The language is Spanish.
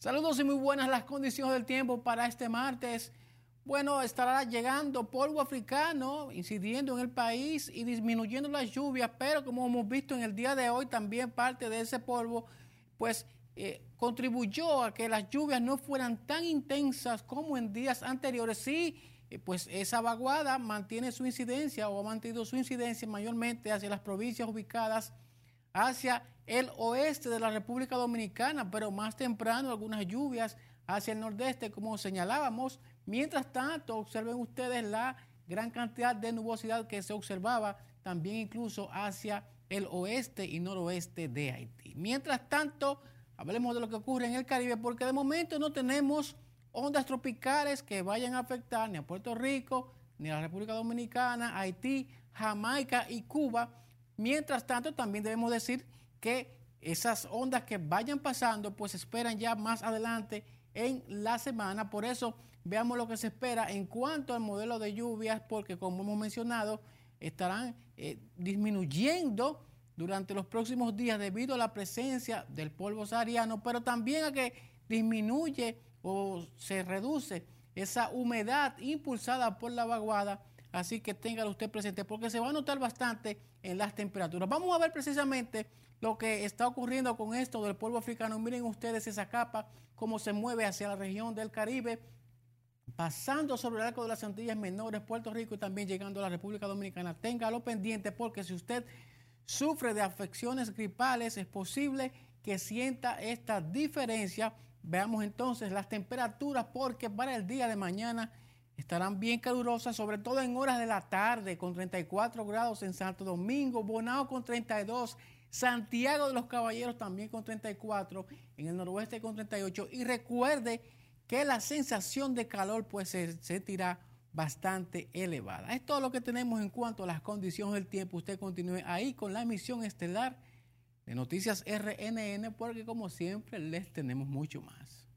Saludos y muy buenas las condiciones del tiempo para este martes. Bueno, estará llegando polvo africano, incidiendo en el país y disminuyendo las lluvias, pero como hemos visto en el día de hoy, también parte de ese polvo, pues eh, contribuyó a que las lluvias no fueran tan intensas como en días anteriores. Sí, eh, pues esa vaguada mantiene su incidencia o ha mantenido su incidencia mayormente hacia las provincias ubicadas hacia el oeste de la República Dominicana, pero más temprano algunas lluvias hacia el nordeste, como señalábamos. Mientras tanto, observen ustedes la gran cantidad de nubosidad que se observaba también incluso hacia el oeste y noroeste de Haití. Mientras tanto, hablemos de lo que ocurre en el Caribe, porque de momento no tenemos ondas tropicales que vayan a afectar ni a Puerto Rico, ni a la República Dominicana, Haití, Jamaica y Cuba Mientras tanto, también debemos decir que esas ondas que vayan pasando, pues esperan ya más adelante en la semana. Por eso veamos lo que se espera en cuanto al modelo de lluvias, porque como hemos mencionado, estarán eh, disminuyendo durante los próximos días debido a la presencia del polvo sahariano, pero también a que disminuye o se reduce esa humedad impulsada por la vaguada Así que téngalo usted presente porque se va a notar bastante en las temperaturas. Vamos a ver precisamente lo que está ocurriendo con esto del polvo africano. Miren ustedes esa capa, cómo se mueve hacia la región del Caribe, pasando sobre el arco de las Antillas Menores, Puerto Rico y también llegando a la República Dominicana. Téngalo pendiente porque si usted sufre de afecciones gripales, es posible que sienta esta diferencia. Veamos entonces las temperaturas porque para el día de mañana estarán bien calurosas, sobre todo en horas de la tarde, con 34 grados en Santo Domingo, Bonao con 32, Santiago de los Caballeros también con 34, en el noroeste con 38. Y recuerde que la sensación de calor pues se sentirá bastante elevada. Es todo lo que tenemos en cuanto a las condiciones del tiempo. Usted continúe ahí con la emisión estelar de Noticias RNN porque como siempre les tenemos mucho más.